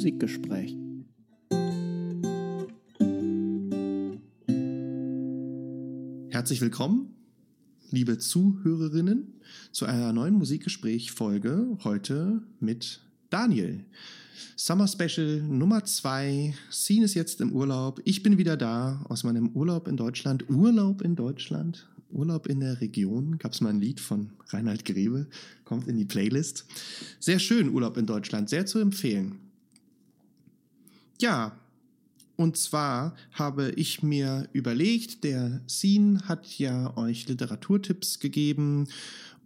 Musikgespräch. Herzlich willkommen, liebe Zuhörerinnen, zu einer neuen Musikgespräch-Folge heute mit Daniel. Summer Special Nummer 2. Scene ist jetzt im Urlaub. Ich bin wieder da aus meinem Urlaub in Deutschland. Urlaub in Deutschland. Urlaub in der Region. Gab es mal ein Lied von Reinhard Grebe. Kommt in die Playlist. Sehr schön, Urlaub in Deutschland. Sehr zu empfehlen. Ja, und zwar habe ich mir überlegt, der Scene hat ja euch Literaturtipps gegeben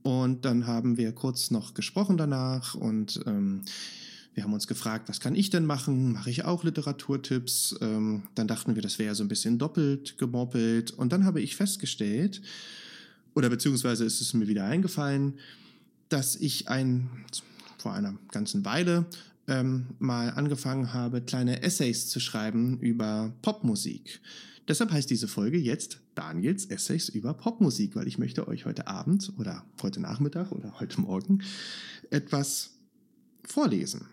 und dann haben wir kurz noch gesprochen danach und ähm, wir haben uns gefragt, was kann ich denn machen? Mache ich auch Literaturtipps? Ähm, dann dachten wir, das wäre so ein bisschen doppelt gemoppelt. Und dann habe ich festgestellt, oder beziehungsweise ist es mir wieder eingefallen, dass ich ein, vor einer ganzen Weile ähm, mal angefangen habe, kleine Essays zu schreiben über Popmusik. Deshalb heißt diese Folge jetzt Daniels Essays über Popmusik, weil ich möchte euch heute Abend oder heute Nachmittag oder heute Morgen etwas vorlesen.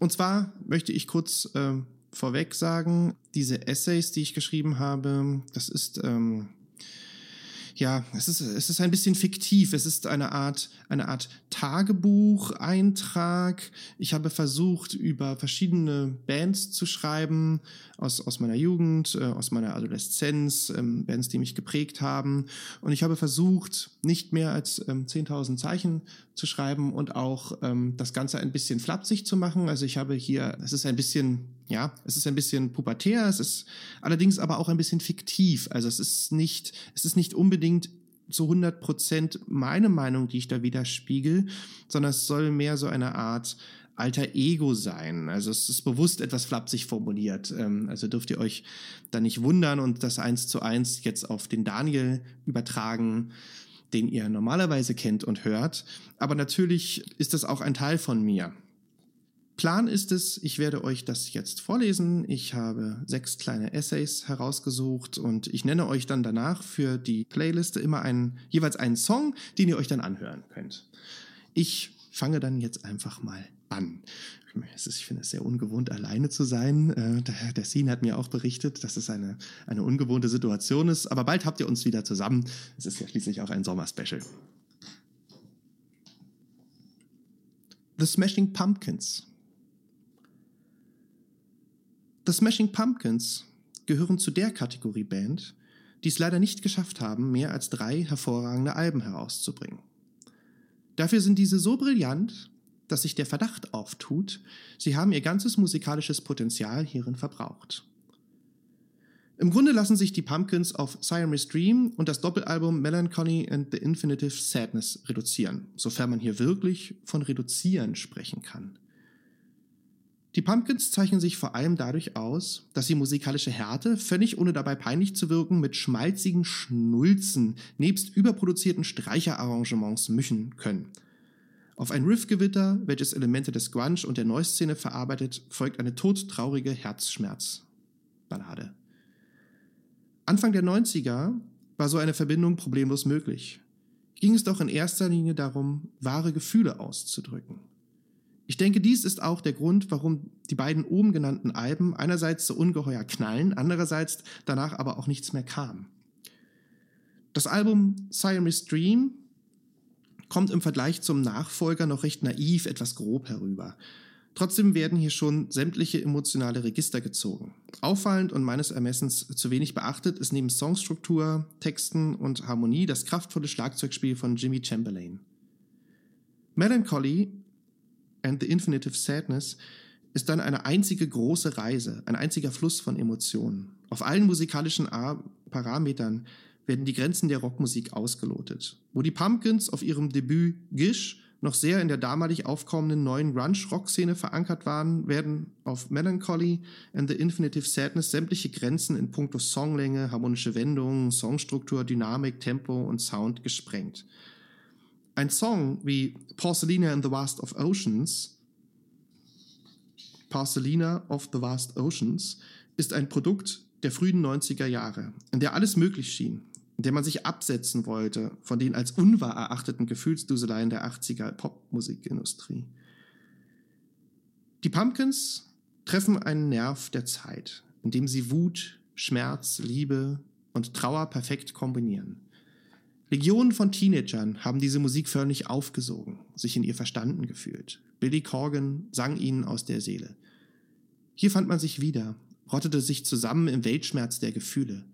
Und zwar möchte ich kurz äh, vorweg sagen, diese Essays, die ich geschrieben habe, das ist ähm, ja, es ist, es ist ein bisschen fiktiv. Es ist eine Art, eine Art Tagebucheintrag. Ich habe versucht, über verschiedene Bands zu schreiben, aus, aus meiner Jugend, äh, aus meiner Adoleszenz, ähm, Bands, die mich geprägt haben. Und ich habe versucht, nicht mehr als ähm, 10.000 Zeichen zu schreiben und auch ähm, das Ganze ein bisschen flapsig zu machen. Also ich habe hier, es ist ein bisschen ja, es ist ein bisschen pubertär, es ist allerdings aber auch ein bisschen fiktiv. Also es ist nicht, es ist nicht unbedingt zu 100 Prozent meine Meinung, die ich da widerspiegel, sondern es soll mehr so eine Art alter Ego sein. Also es ist bewusst etwas flapsig formuliert. Ähm, also dürft ihr euch da nicht wundern und das eins zu eins jetzt auf den Daniel übertragen, den ihr normalerweise kennt und hört. Aber natürlich ist das auch ein Teil von mir. Plan ist es, ich werde euch das jetzt vorlesen. Ich habe sechs kleine Essays herausgesucht und ich nenne euch dann danach für die Playliste immer einen, jeweils einen Song, den ihr euch dann anhören könnt. Ich fange dann jetzt einfach mal an. Ich finde es sehr ungewohnt, alleine zu sein. Äh, der, Scene hat mir auch berichtet, dass es eine, eine ungewohnte Situation ist. Aber bald habt ihr uns wieder zusammen. Es ist ja schließlich auch ein Sommerspecial. The Smashing Pumpkins The Smashing Pumpkins gehören zu der Kategorie Band, die es leider nicht geschafft haben, mehr als drei hervorragende Alben herauszubringen. Dafür sind diese so brillant, dass sich der Verdacht auftut, sie haben ihr ganzes musikalisches Potenzial hierin verbraucht. Im Grunde lassen sich die Pumpkins auf Siamese Dream und das Doppelalbum Melancholy and the Infinitive Sadness reduzieren, sofern man hier wirklich von reduzieren sprechen kann. Die Pumpkins zeichnen sich vor allem dadurch aus, dass sie musikalische Härte, völlig ohne dabei peinlich zu wirken, mit schmalzigen Schnulzen nebst überproduzierten Streicherarrangements mischen können. Auf ein Riffgewitter, welches Elemente des Grunge und der Noise-Szene verarbeitet, folgt eine todtraurige Herzschmerz-Ballade. Anfang der 90er war so eine Verbindung problemlos möglich. Ging es doch in erster Linie darum, wahre Gefühle auszudrücken. Ich denke, dies ist auch der Grund, warum die beiden oben genannten Alben einerseits so ungeheuer knallen, andererseits danach aber auch nichts mehr kam. Das Album Siamese Dream kommt im Vergleich zum Nachfolger noch recht naiv, etwas grob herüber. Trotzdem werden hier schon sämtliche emotionale Register gezogen. Auffallend und meines Ermessens zu wenig beachtet ist neben Songstruktur, Texten und Harmonie das kraftvolle Schlagzeugspiel von Jimmy Chamberlain. Melancholy and the Infinitive Sadness ist dann eine einzige große Reise, ein einziger Fluss von Emotionen. Auf allen musikalischen Parametern werden die Grenzen der Rockmusik ausgelotet. Wo die Pumpkins auf ihrem Debüt Gish noch sehr in der damalig aufkommenden neuen Grunge-Rock-Szene verankert waren, werden auf Melancholy and the Infinitive Sadness sämtliche Grenzen in puncto Songlänge, harmonische Wendungen, Songstruktur, Dynamik, Tempo und Sound gesprengt. Ein Song wie Porcelina in the Vast of Oceans, Porcelina of the Vast Oceans, ist ein Produkt der frühen 90er Jahre, in der alles möglich schien, in der man sich absetzen wollte von den als unwahr erachteten Gefühlsduseleien der 80er Popmusikindustrie. Die Pumpkins treffen einen Nerv der Zeit, in dem sie Wut, Schmerz, Liebe und Trauer perfekt kombinieren. Legionen von Teenagern haben diese Musik förmlich aufgesogen, sich in ihr verstanden gefühlt. Billy Corgan sang ihnen aus der Seele. Hier fand man sich wieder, rottete sich zusammen im Weltschmerz der Gefühle.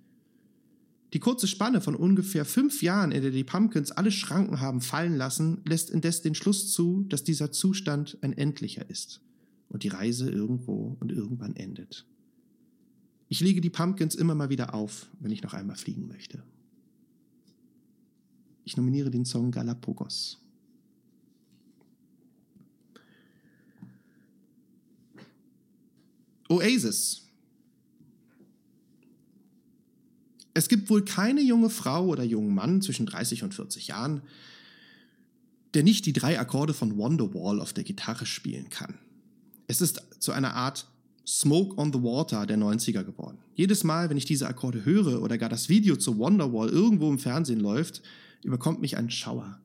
Die kurze Spanne von ungefähr fünf Jahren, in der die Pumpkins alle Schranken haben fallen lassen, lässt indes den Schluss zu, dass dieser Zustand ein endlicher ist und die Reise irgendwo und irgendwann endet. Ich lege die Pumpkins immer mal wieder auf, wenn ich noch einmal fliegen möchte. Ich nominiere den Song Galapagos. Oasis Es gibt wohl keine junge Frau oder jungen Mann zwischen 30 und 40 Jahren, der nicht die drei Akkorde von Wonderwall auf der Gitarre spielen kann. Es ist zu einer Art Smoke on the Water der 90er geworden. Jedes Mal, wenn ich diese Akkorde höre oder gar das Video zu Wonderwall irgendwo im Fernsehen läuft, überkommt mich ein Schauer.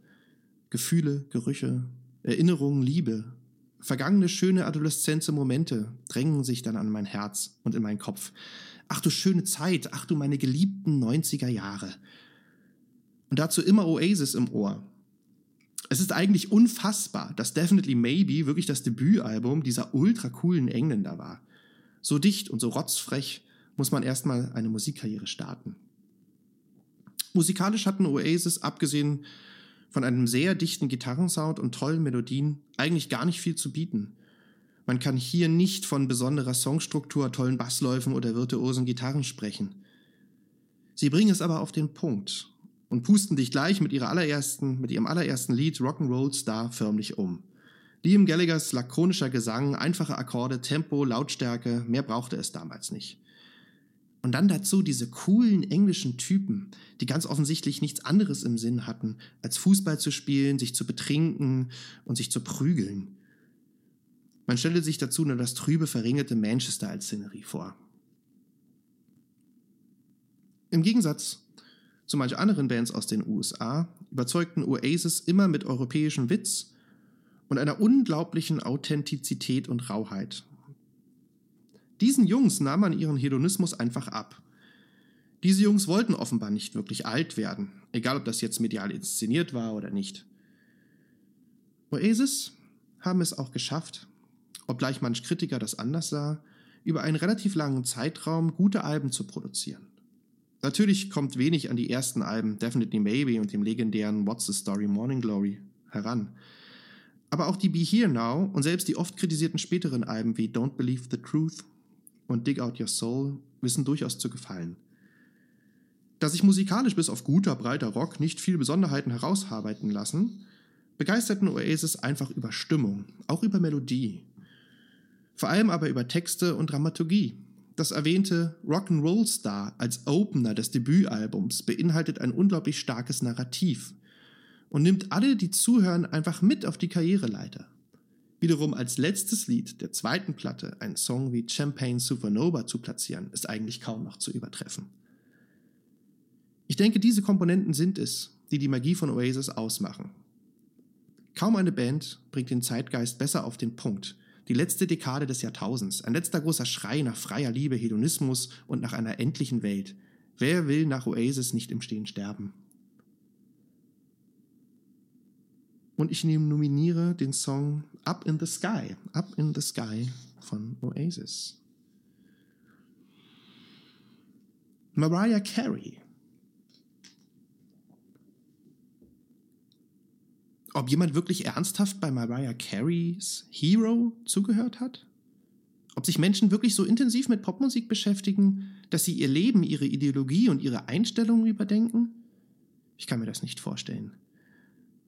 Gefühle, Gerüche, Erinnerungen, Liebe, vergangene schöne adoleszenze Momente drängen sich dann an mein Herz und in meinen Kopf. Ach du schöne Zeit, ach du meine geliebten 90er Jahre. Und dazu immer Oasis im Ohr. Es ist eigentlich unfassbar, dass Definitely Maybe wirklich das Debütalbum dieser ultra coolen Engländer war. So dicht und so rotzfrech muss man erstmal eine Musikkarriere starten. Musikalisch hatten Oasis, abgesehen von einem sehr dichten Gitarrensound und tollen Melodien, eigentlich gar nicht viel zu bieten. Man kann hier nicht von besonderer Songstruktur, tollen Bassläufen oder virtuosen Gitarren sprechen. Sie bringen es aber auf den Punkt und pusten dich gleich mit, ihrer allerersten, mit ihrem allerersten Lied Rock'n'Roll Star förmlich um. Liam Gallaghers lakonischer Gesang, einfache Akkorde, Tempo, Lautstärke, mehr brauchte es damals nicht. Und dann dazu diese coolen englischen Typen, die ganz offensichtlich nichts anderes im Sinn hatten, als Fußball zu spielen, sich zu betrinken und sich zu prügeln. Man stelle sich dazu nur das trübe, verringerte Manchester als Szenerie vor. Im Gegensatz zu manch anderen Bands aus den USA überzeugten Oasis immer mit europäischem Witz und einer unglaublichen Authentizität und Rauheit. Diesen Jungs nahm man ihren Hedonismus einfach ab. Diese Jungs wollten offenbar nicht wirklich alt werden, egal ob das jetzt medial inszeniert war oder nicht. Oasis haben es auch geschafft, obgleich manch Kritiker das anders sah, über einen relativ langen Zeitraum gute Alben zu produzieren. Natürlich kommt wenig an die ersten Alben Definitely Maybe und dem legendären What's the Story Morning Glory heran. Aber auch die Be Here Now und selbst die oft kritisierten späteren Alben wie Don't Believe the Truth und Dig Out Your Soul wissen durchaus zu gefallen. Da sich musikalisch bis auf guter, breiter Rock nicht viele Besonderheiten herausarbeiten lassen, begeisterten Oasis einfach über Stimmung, auch über Melodie vor allem aber über Texte und Dramaturgie. Das erwähnte Rock'n'Roll Star als Opener des Debütalbums beinhaltet ein unglaublich starkes Narrativ und nimmt alle, die zuhören, einfach mit auf die Karriereleiter. Wiederum als letztes Lied der zweiten Platte einen Song wie Champagne Supernova zu platzieren, ist eigentlich kaum noch zu übertreffen. Ich denke, diese Komponenten sind es, die die Magie von Oasis ausmachen. Kaum eine Band bringt den Zeitgeist besser auf den Punkt die letzte Dekade des Jahrtausends, ein letzter großer Schrei nach freier Liebe, Hedonismus und nach einer endlichen Welt. Wer will nach Oasis nicht im Stehen sterben? Und ich nominiere den Song Up in the Sky, Up in the Sky von Oasis. Mariah Carey ob jemand wirklich ernsthaft bei Mariah Careys Hero zugehört hat? Ob sich Menschen wirklich so intensiv mit Popmusik beschäftigen, dass sie ihr Leben, ihre Ideologie und ihre Einstellungen überdenken? Ich kann mir das nicht vorstellen.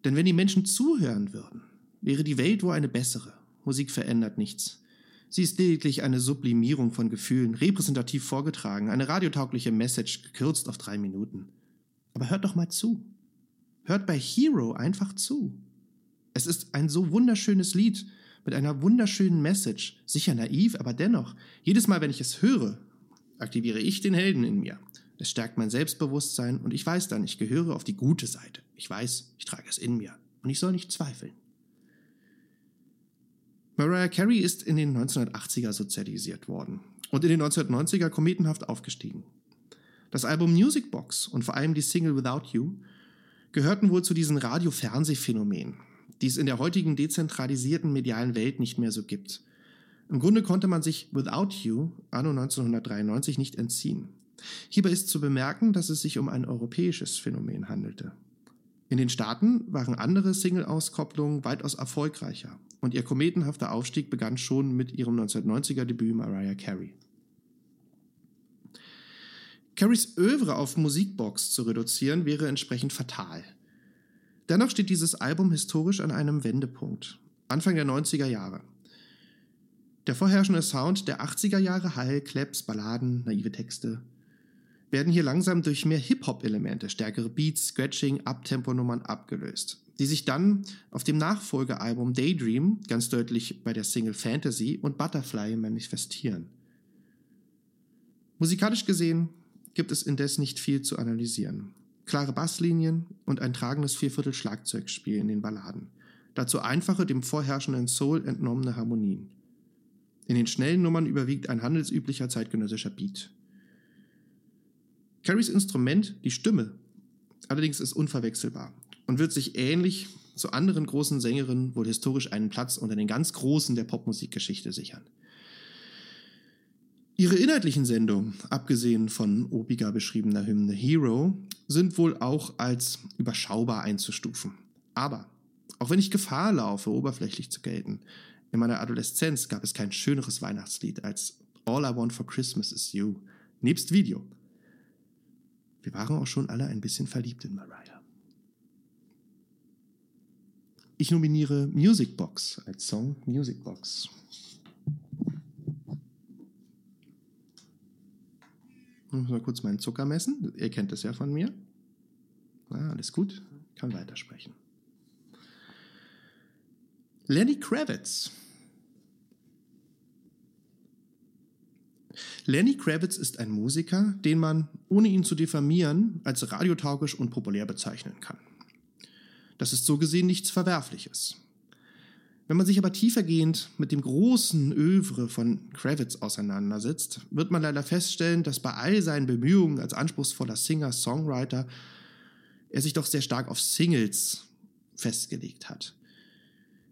Denn wenn die Menschen zuhören würden, wäre die Welt wohl eine bessere. Musik verändert nichts. Sie ist lediglich eine Sublimierung von Gefühlen, repräsentativ vorgetragen, eine radiotaugliche Message, gekürzt auf drei Minuten. Aber hört doch mal zu. Hört bei Hero einfach zu. Es ist ein so wunderschönes Lied mit einer wunderschönen Message. Sicher naiv, aber dennoch. Jedes Mal, wenn ich es höre, aktiviere ich den Helden in mir. Es stärkt mein Selbstbewusstsein und ich weiß dann, ich gehöre auf die gute Seite. Ich weiß, ich trage es in mir und ich soll nicht zweifeln. Mariah Carey ist in den 1980er sozialisiert worden und in den 1990er kometenhaft aufgestiegen. Das Album Music Box und vor allem die Single Without You gehörten wohl zu diesen Radio-Fernsehphänomenen, die es in der heutigen dezentralisierten medialen Welt nicht mehr so gibt. Im Grunde konnte man sich Without You anno 1993 nicht entziehen. Hierbei ist zu bemerken, dass es sich um ein europäisches Phänomen handelte. In den Staaten waren andere Single-Auskopplungen weitaus erfolgreicher und ihr kometenhafter Aufstieg begann schon mit ihrem 1990er Debüt Mariah Carey. Carries Övre auf Musikbox zu reduzieren wäre entsprechend fatal. Dennoch steht dieses Album historisch an einem Wendepunkt, Anfang der 90er Jahre. Der vorherrschende Sound der 80er Jahre Hall, Claps, Balladen, naive Texte werden hier langsam durch mehr Hip-Hop-Elemente, stärkere Beats, Scratching, Abtempo-Nummern abgelöst, die sich dann auf dem Nachfolgealbum Daydream ganz deutlich bei der Single Fantasy und Butterfly manifestieren. Musikalisch gesehen gibt es indes nicht viel zu analysieren. Klare Basslinien und ein tragendes Vierviertel-Schlagzeugspiel in den Balladen. Dazu einfache, dem vorherrschenden Soul entnommene Harmonien. In den schnellen Nummern überwiegt ein handelsüblicher zeitgenössischer Beat. Carries Instrument, die Stimme, allerdings ist unverwechselbar und wird sich ähnlich zu anderen großen Sängerinnen wohl historisch einen Platz unter den ganz Großen der Popmusikgeschichte sichern. Ihre inhaltlichen Sendungen, abgesehen von obiger beschriebener Hymne Hero, sind wohl auch als überschaubar einzustufen. Aber, auch wenn ich Gefahr laufe, oberflächlich zu gelten, in meiner Adoleszenz gab es kein schöneres Weihnachtslied als All I Want for Christmas is You, nebst Video. Wir waren auch schon alle ein bisschen verliebt in Mariah. Ich nominiere Music Box als Song Music Box. Ich muss mal kurz meinen Zucker messen. Ihr kennt es ja von mir. Ah, alles gut, kann weitersprechen. Lenny Kravitz. Lenny Kravitz ist ein Musiker, den man, ohne ihn zu diffamieren, als radiotaugisch und populär bezeichnen kann. Das ist so gesehen nichts Verwerfliches. Wenn man sich aber tiefergehend mit dem großen Övre von Kravitz auseinandersetzt, wird man leider feststellen, dass bei all seinen Bemühungen als anspruchsvoller Singer-Songwriter er sich doch sehr stark auf Singles festgelegt hat.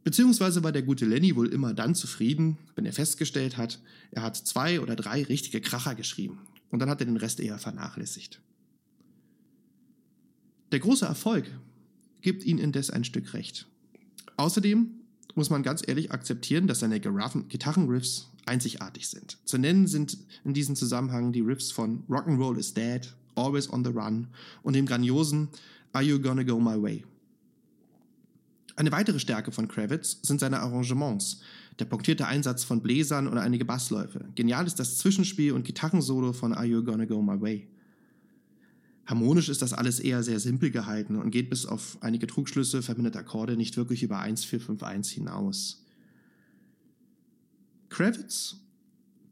Beziehungsweise war der gute Lenny wohl immer dann zufrieden, wenn er festgestellt hat, er hat zwei oder drei richtige Kracher geschrieben und dann hat er den Rest eher vernachlässigt. Der große Erfolg gibt ihm indes ein Stück recht. Außerdem muss man ganz ehrlich akzeptieren, dass seine Gitarrenriffs einzigartig sind. Zu nennen sind in diesem Zusammenhang die Riffs von Rock'n'Roll is Dead, Always on the Run und dem grandiosen Are You Gonna Go My Way? Eine weitere Stärke von Kravitz sind seine Arrangements, der punktierte Einsatz von Bläsern und einige Bassläufe. Genial ist das Zwischenspiel und Gitarrensolo von Are You Gonna Go My Way? Harmonisch ist das alles eher sehr simpel gehalten und geht bis auf einige Trugschlüsse verbindete Akkorde nicht wirklich über 1451 hinaus. Kravitz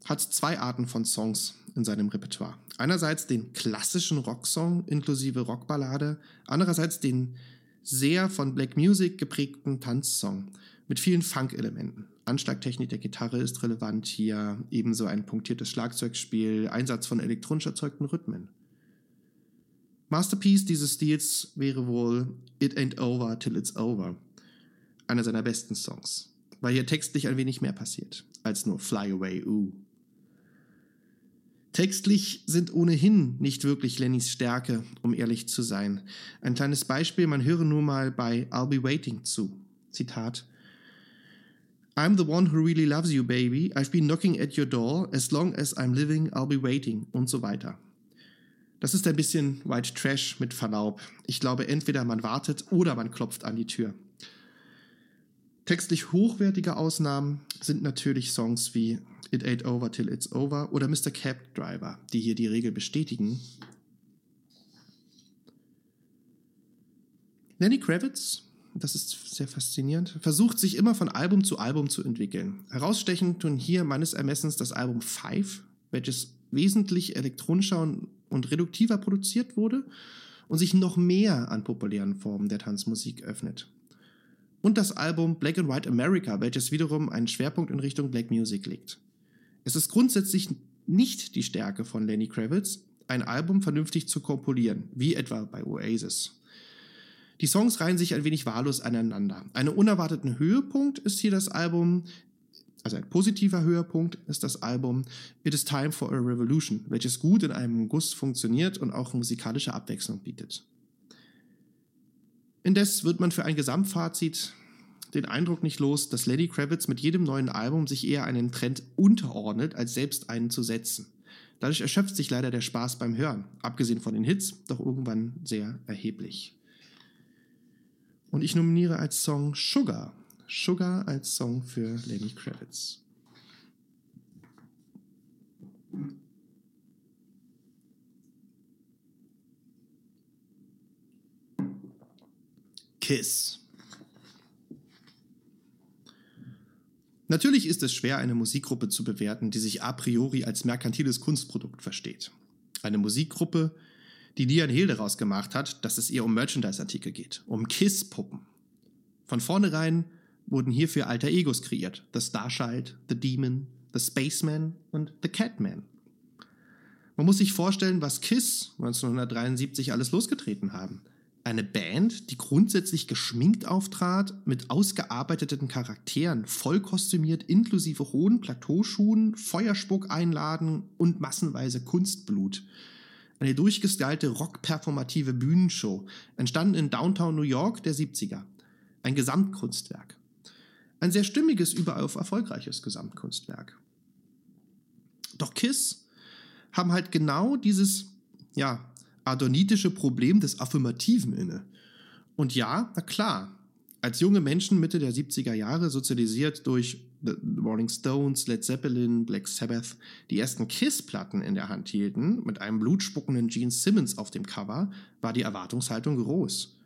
hat zwei Arten von Songs in seinem Repertoire. Einerseits den klassischen Rocksong inklusive Rockballade, andererseits den sehr von Black Music geprägten Tanzsong mit vielen Funk-Elementen. Anschlagtechnik der Gitarre ist relevant hier, ebenso ein punktiertes Schlagzeugspiel, Einsatz von elektronisch erzeugten Rhythmen. Masterpiece dieses Stils wäre wohl It Ain't Over Till It's Over, einer seiner besten Songs, weil hier textlich ein wenig mehr passiert als nur Fly Away Ooh. Textlich sind ohnehin nicht wirklich Lennys Stärke, um ehrlich zu sein. Ein kleines Beispiel, man höre nur mal bei I'll Be Waiting zu. Zitat. I'm the one who really loves you, baby. I've been knocking at your door. As long as I'm living, I'll be waiting. Und so weiter. Das ist ein bisschen White Trash mit Verlaub. Ich glaube, entweder man wartet oder man klopft an die Tür. Textlich hochwertige Ausnahmen sind natürlich Songs wie It Ain't Over Till It's Over oder Mr. Cab Driver, die hier die Regel bestätigen. Lenny Kravitz, das ist sehr faszinierend, versucht sich immer von Album zu Album zu entwickeln. Herausstechend tun hier meines Ermessens das Album Five, welches wesentlich elektronischer und, und reduktiver produziert wurde und sich noch mehr an populären Formen der Tanzmusik öffnet. Und das Album Black and White America, welches wiederum einen Schwerpunkt in Richtung Black Music legt. Es ist grundsätzlich nicht die Stärke von Lenny Kravitz, ein Album vernünftig zu komponieren, wie etwa bei Oasis. Die Songs reihen sich ein wenig wahllos aneinander. Einen unerwarteten Höhepunkt ist hier das Album, also ein positiver Höhepunkt ist das Album It is Time for a Revolution, welches gut in einem Guss funktioniert und auch musikalische Abwechslung bietet. Indes wird man für ein Gesamtfazit den Eindruck nicht los, dass Lenny Kravitz mit jedem neuen Album sich eher einen Trend unterordnet, als selbst einen zu setzen. Dadurch erschöpft sich leider der Spaß beim Hören, abgesehen von den Hits, doch irgendwann sehr erheblich. Und ich nominiere als Song Sugar. Sugar als Song für Lenny Kravitz. Kiss. Natürlich ist es schwer, eine Musikgruppe zu bewerten, die sich a priori als merkantiles Kunstprodukt versteht. Eine Musikgruppe, die Diane Hill daraus gemacht hat, dass es ihr um Merchandise-Artikel geht, um Kiss-Puppen. Von vornherein wurden hierfür alter Egos kreiert: The Starchild, The Demon, The Spaceman und The Catman. Man muss sich vorstellen, was Kiss 1973 alles losgetreten haben eine Band, die grundsätzlich geschminkt auftrat, mit ausgearbeiteten Charakteren, voll kostümiert, inklusive hohen Plateauschuhen, Feuerspuck einladen und massenweise Kunstblut. Eine durchgestylte rockperformative Bühnenshow, entstanden in Downtown New York der 70er. Ein Gesamtkunstwerk. Ein sehr stimmiges, überall erfolgreiches Gesamtkunstwerk. Doch Kiss haben halt genau dieses, ja, adonitische Problem des Affirmativen inne. Und ja, na klar, als junge Menschen Mitte der 70er Jahre sozialisiert durch The Rolling Stones, Led Zeppelin, Black Sabbath, die ersten Kiss-Platten in der Hand hielten, mit einem blutspuckenden Gene Simmons auf dem Cover, war die Erwartungshaltung groß.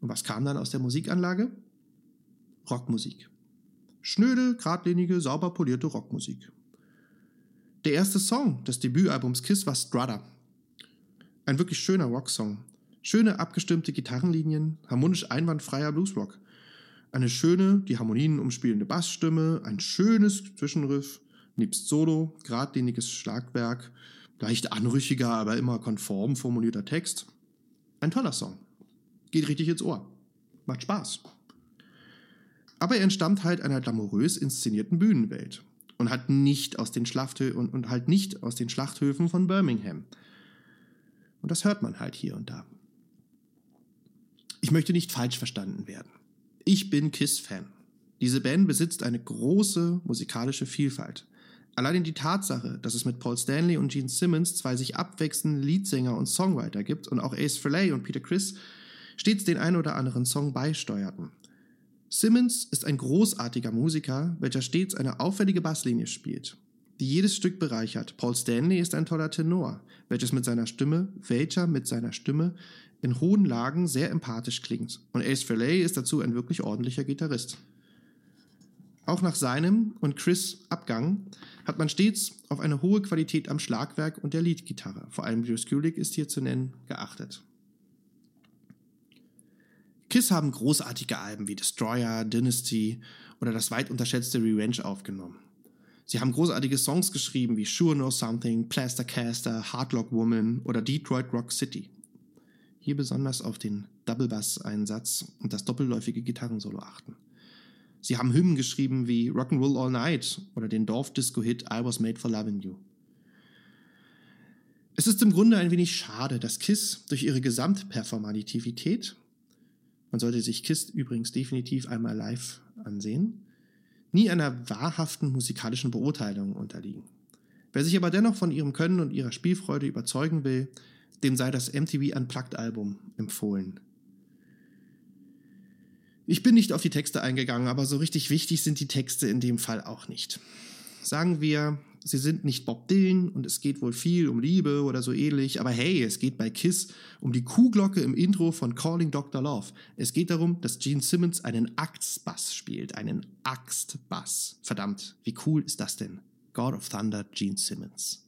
Und was kam dann aus der Musikanlage? Rockmusik. Schnöde, geradlinige, sauber polierte Rockmusik. Der erste Song des Debütalbums Kiss war Strada ein wirklich schöner Rocksong. Schöne abgestimmte Gitarrenlinien, harmonisch einwandfreier Bluesrock. Eine schöne, die Harmonien umspielende Bassstimme, ein schönes Zwischenriff, nebst Solo, geradliniges Schlagwerk, leicht anrüchiger, aber immer konform formulierter Text. Ein toller Song. Geht richtig ins Ohr. Macht Spaß. Aber er entstammt halt einer glamourös inszenierten Bühnenwelt und hat nicht aus den Schlachthö und, und halt nicht aus den Schlachthöfen von Birmingham. Und das hört man halt hier und da. Ich möchte nicht falsch verstanden werden. Ich bin Kiss-Fan. Diese Band besitzt eine große musikalische Vielfalt. Allein die Tatsache, dass es mit Paul Stanley und Gene Simmons zwei sich abwechselnde Leadsänger und Songwriter gibt und auch Ace Frehley und Peter Criss stets den ein oder anderen Song beisteuerten. Simmons ist ein großartiger Musiker, welcher stets eine auffällige Basslinie spielt die jedes Stück bereichert. Paul Stanley ist ein toller Tenor, welches mit seiner Stimme, welcher mit seiner Stimme in hohen Lagen sehr empathisch klingt. Und Ace Frehley ist dazu ein wirklich ordentlicher Gitarrist. Auch nach seinem und Chris Abgang hat man stets auf eine hohe Qualität am Schlagwerk und der Leadgitarre, vor allem Bruce Kulick ist hier zu nennen, geachtet. Kiss haben großartige Alben wie Destroyer, Dynasty oder das weit unterschätzte Revenge aufgenommen. Sie haben großartige Songs geschrieben wie Sure Know Something, Plaster Caster, Hardlock Woman oder Detroit Rock City. Hier besonders auf den Double Bass Einsatz und das doppelläufige Gitarrensolo achten. Sie haben Hymnen geschrieben wie Rock'n'Roll All Night oder den Dorf-Disco-Hit I Was Made for Loving You. Es ist im Grunde ein wenig schade, dass Kiss durch ihre Gesamtperformativität, man sollte sich Kiss übrigens definitiv einmal live ansehen, nie einer wahrhaften musikalischen Beurteilung unterliegen. Wer sich aber dennoch von ihrem Können und ihrer Spielfreude überzeugen will, dem sei das MTV Unplugged Album empfohlen. Ich bin nicht auf die Texte eingegangen, aber so richtig wichtig sind die Texte in dem Fall auch nicht. Sagen wir, sie sind nicht Bob Dylan und es geht wohl viel um Liebe oder so ähnlich, aber hey, es geht bei Kiss um die Kuhglocke im Intro von Calling Dr. Love. Es geht darum, dass Gene Simmons einen Axtbass spielt, einen Axtbass. Verdammt, wie cool ist das denn? God of Thunder, Gene Simmons.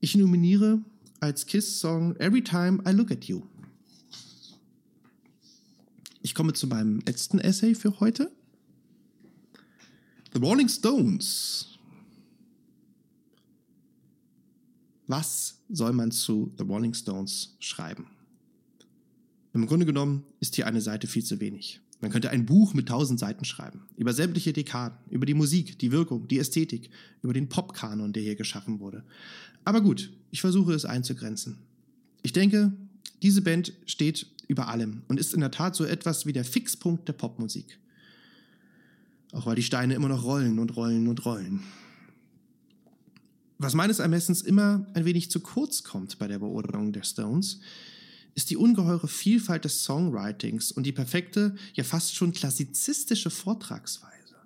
Ich nominiere als Kiss-Song Every Time I Look at You. ich komme zu meinem letzten Essay für heute. The Rolling Stones. Was soll man zu The Rolling Stones schreiben? Im Grunde genommen ist hier eine Seite viel zu wenig. Man könnte ein Buch mit tausend Seiten schreiben. Über sämtliche Dekaden, über die Musik, die Wirkung, die Ästhetik, über den Popkanon, der hier geschaffen wurde. Aber gut, ich versuche es einzugrenzen. Ich denke, diese Band steht über allem und ist in der Tat so etwas wie der Fixpunkt der Popmusik. Auch weil die Steine immer noch rollen und rollen und rollen. Was meines Ermessens immer ein wenig zu kurz kommt bei der Beurteilung der Stones, ist die ungeheure Vielfalt des Songwritings und die perfekte, ja fast schon klassizistische Vortragsweise.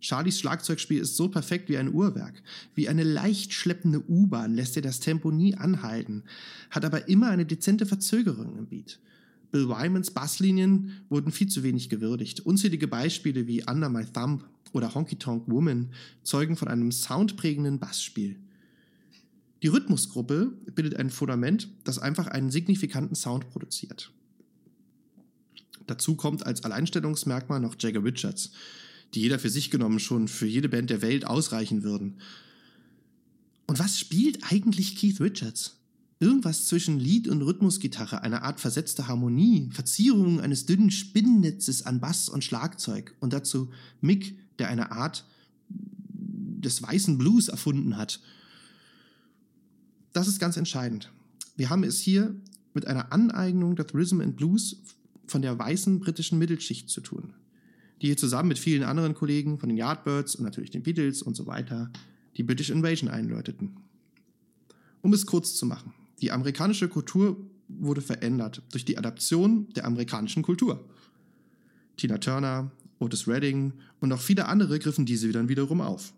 Charlies Schlagzeugspiel ist so perfekt wie ein Uhrwerk. Wie eine leicht schleppende U-Bahn lässt er das Tempo nie anhalten, hat aber immer eine dezente Verzögerung im Beat. Bill Wymans Basslinien wurden viel zu wenig gewürdigt. Unzählige Beispiele wie Under My Thumb oder Honky Tonk Woman zeugen von einem soundprägenden Bassspiel. Die Rhythmusgruppe bildet ein Fundament, das einfach einen signifikanten Sound produziert. Dazu kommt als Alleinstellungsmerkmal noch Jagger Richards, die jeder für sich genommen schon für jede Band der Welt ausreichen würden. Und was spielt eigentlich Keith Richards? Irgendwas zwischen Lied und Rhythmusgitarre, eine Art versetzte Harmonie, Verzierungen eines dünnen Spinnennetzes an Bass und Schlagzeug und dazu Mick, der eine Art des weißen Blues erfunden hat – das ist ganz entscheidend. Wir haben es hier mit einer Aneignung des Rhythm and Blues von der weißen britischen Mittelschicht zu tun, die hier zusammen mit vielen anderen Kollegen von den Yardbirds und natürlich den Beatles und so weiter die British Invasion einläuteten. Um es kurz zu machen, die amerikanische Kultur wurde verändert durch die Adaption der amerikanischen Kultur. Tina Turner, Otis Redding und auch viele andere griffen diese dann wiederum auf.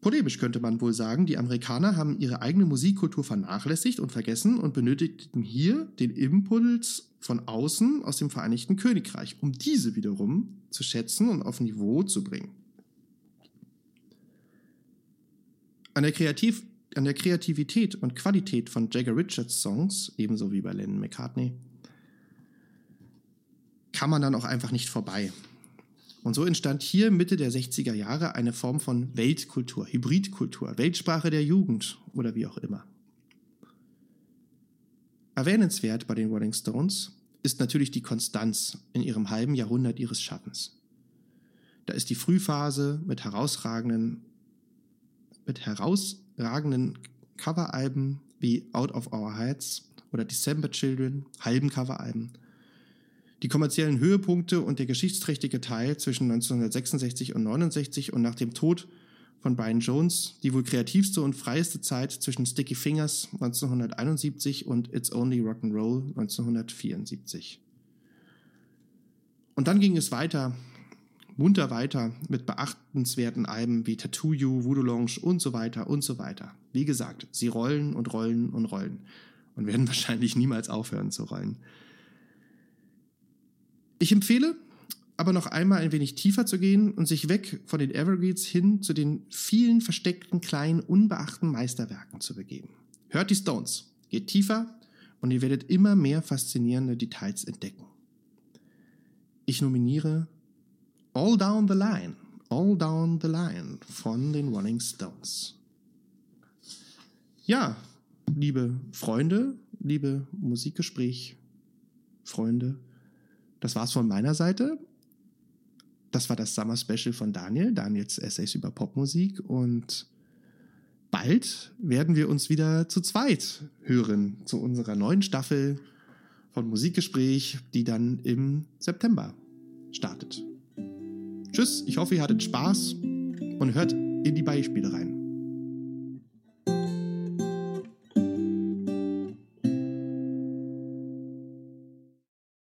Polemisch könnte man wohl sagen, die Amerikaner haben ihre eigene Musikkultur vernachlässigt und vergessen und benötigten hier den Impuls von außen aus dem Vereinigten Königreich, um diese wiederum zu schätzen und auf Niveau zu bringen. An der, Kreativ an der Kreativität und Qualität von Jagger Richards Songs, ebenso wie bei Lennon McCartney, kann man dann auch einfach nicht vorbei. Und so entstand hier Mitte der 60er Jahre eine Form von Weltkultur, Hybridkultur, Weltsprache der Jugend oder wie auch immer. Erwähnenswert bei den Rolling Stones ist natürlich die Konstanz in ihrem halben Jahrhundert ihres Schaffens. Da ist die Frühphase mit herausragenden, mit herausragenden Coveralben wie Out of Our Heads oder December Children, halben Coveralben die kommerziellen Höhepunkte und der geschichtsträchtige Teil zwischen 1966 und 69 und nach dem Tod von Brian Jones die wohl kreativste und freieste Zeit zwischen Sticky Fingers 1971 und It's Only Rock'n'Roll 1974. Und dann ging es weiter, munter weiter mit beachtenswerten Alben wie Tattoo You, Voodoo Lounge und so weiter und so weiter. Wie gesagt, sie rollen und rollen und rollen und werden wahrscheinlich niemals aufhören zu rollen. Ich empfehle aber noch einmal ein wenig tiefer zu gehen und sich weg von den Evergreens hin zu den vielen versteckten kleinen, unbeachten Meisterwerken zu begeben. Hört die Stones, geht tiefer und ihr werdet immer mehr faszinierende Details entdecken. Ich nominiere All Down the Line, All Down the Line von den Rolling Stones. Ja, liebe Freunde, liebe Musikgespräch, Freunde, das war's von meiner Seite. Das war das Summer Special von Daniel, Daniels Essays über Popmusik und bald werden wir uns wieder zu zweit hören zu unserer neuen Staffel von Musikgespräch, die dann im September startet. Tschüss, ich hoffe, ihr hattet Spaß und hört in die Beispiele rein.